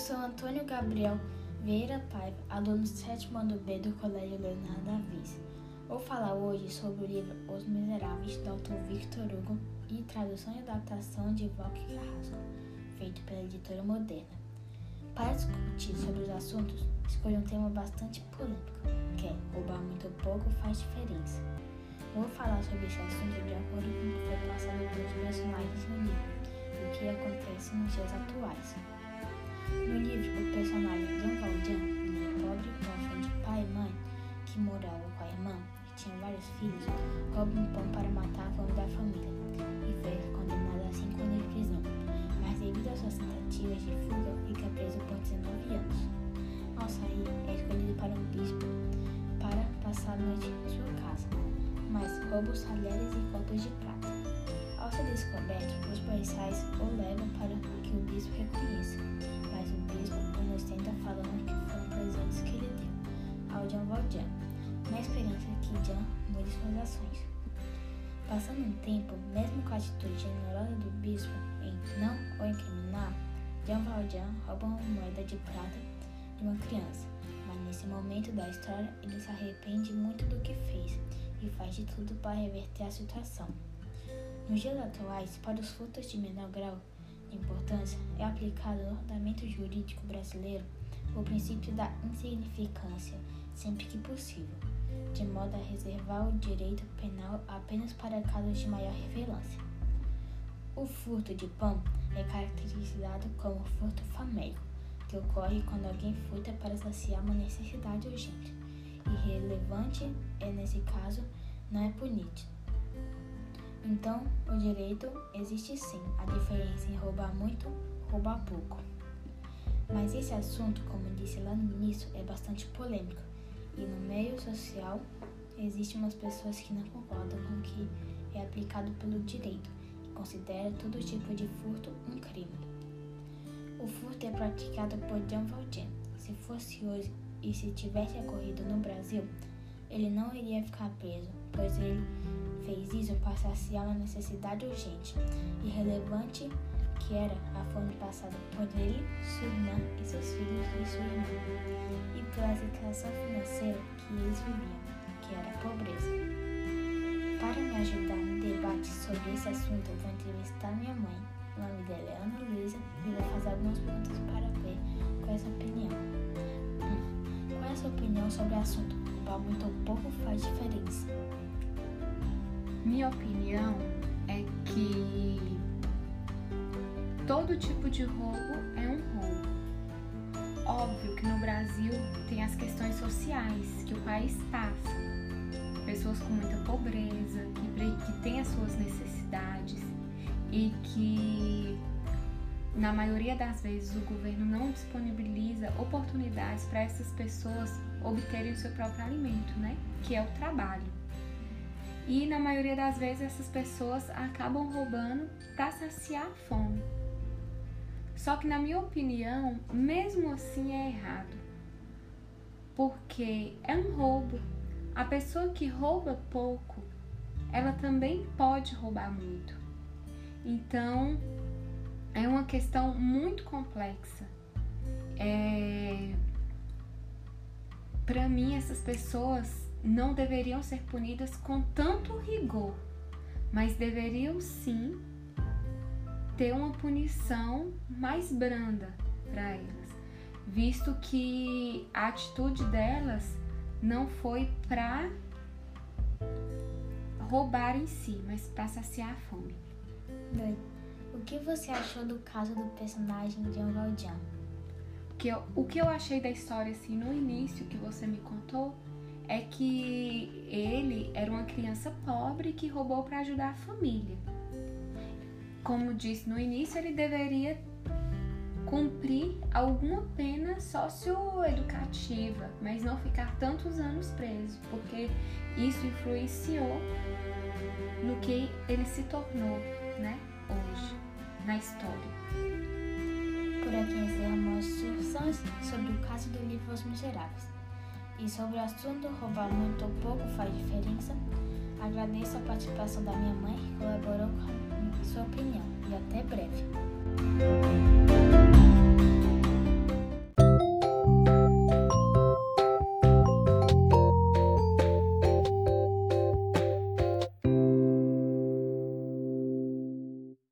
Sou Antônio Gabriel Vieira Paiva, aluno do sétimo ano B do Colégio Leonardo da Vinci. Vou falar hoje sobre o livro Os Miseráveis, do autor Victor Hugo e tradução e adaptação de Valque Carrasco, feito pela editora Moderna. Para discutir sobre os assuntos, escolhi um tema bastante polêmico, que é roubar muito ou pouco faz diferença. Vou falar sobre esse assunto de acordo com o que foi passado pelos personagens no livro e o que acontece nos dias atuais. No livro, o personagem Jean Valjean, um pobre órfão de pai e mãe que morava com a irmã e tinha vários filhos, rouba um pão para matar a fome da família e foi condenado a 5 anos de prisão. Mas devido às suas tentativas de fuga, fica preso por 19 anos. Ao sair, é escolhido para um bispo para passar a noite em sua casa, mas rouba os talheres e copos de prata. Ao ser descoberto, os policiais o levam para que o bispo reconheça, bispo o ostenta falando que foram presentes que ele deu ao Jean Valjean, na esperança que Jean mude suas ações. Passando um tempo, mesmo com a atitude generosa do bispo em não o incriminar, Jean Valjean rouba uma moeda de prata de uma criança, mas nesse momento da história ele se arrepende muito do que fez e faz de tudo para reverter a situação. Nos dias atuais, para os furtos de menor grau importância, é aplicado no ordenamento jurídico brasileiro o princípio da insignificância, sempre que possível de modo a reservar o direito penal apenas para casos de maior relevância. O furto de pão é caracterizado como furto famélico, que ocorre quando alguém furta para saciar uma necessidade urgente. Irrelevante é, nesse caso, não é punido. Então, o direito existe sim, a diferença em roubar muito, roubar pouco. Mas esse assunto, como disse lá no início, é bastante polêmico e no meio social, existem umas pessoas que não concordam com o que é aplicado pelo direito e considera todo tipo de furto um crime. O furto é praticado por Jean Valjean. Se fosse hoje e se tivesse ocorrido no Brasil, ele não iria ficar preso, pois ele fez isso para saciar uma necessidade urgente e relevante que era a fome passada por ele, sua irmã e seus filhos e sua irmã, e pela situação financeira que eles viviam, que era a pobreza. Para me ajudar no debate sobre esse assunto, eu vou entrevistar minha mãe. O nome dela é Ana Luísa e vou fazer algumas perguntas para ver qual é a sua opinião. Hum, qual é a sua opinião sobre o assunto? Roubar muito ou pouco faz diferença. Minha opinião é que todo tipo de roubo é um roubo. Óbvio que no Brasil tem as questões sociais que o país passa. Pessoas com muita pobreza, que, que têm as suas necessidades e que, na maioria das vezes, o governo não disponibiliza oportunidades para essas pessoas obterem o seu próprio alimento, né? Que é o trabalho. E na maioria das vezes essas pessoas acabam roubando para saciar a fome. Só que, na minha opinião, mesmo assim é errado. Porque é um roubo. A pessoa que rouba pouco, ela também pode roubar muito. Então, é uma questão muito complexa. É... Para mim, essas pessoas não deveriam ser punidas com tanto rigor, mas deveriam sim ter uma punição mais branda para elas, visto que a atitude delas não foi para roubar em si, mas para saciar a fome. Bem, o que você achou do caso do personagem Jean Valjean? Que eu, o que eu achei da história assim no início que você me contou é que ele era uma criança pobre que roubou para ajudar a família como disse no início, ele deveria cumprir alguma pena socioeducativa, mas não ficar tantos anos preso, porque isso influenciou no que ele se tornou, né, hoje, na história. Por aqui encerramos discussões sobre o caso do livro Os Miseráveis e sobre o assunto roubar muito ou pouco faz diferença, agradeço a participação da minha mãe que colaborou com sua opinião e até breve.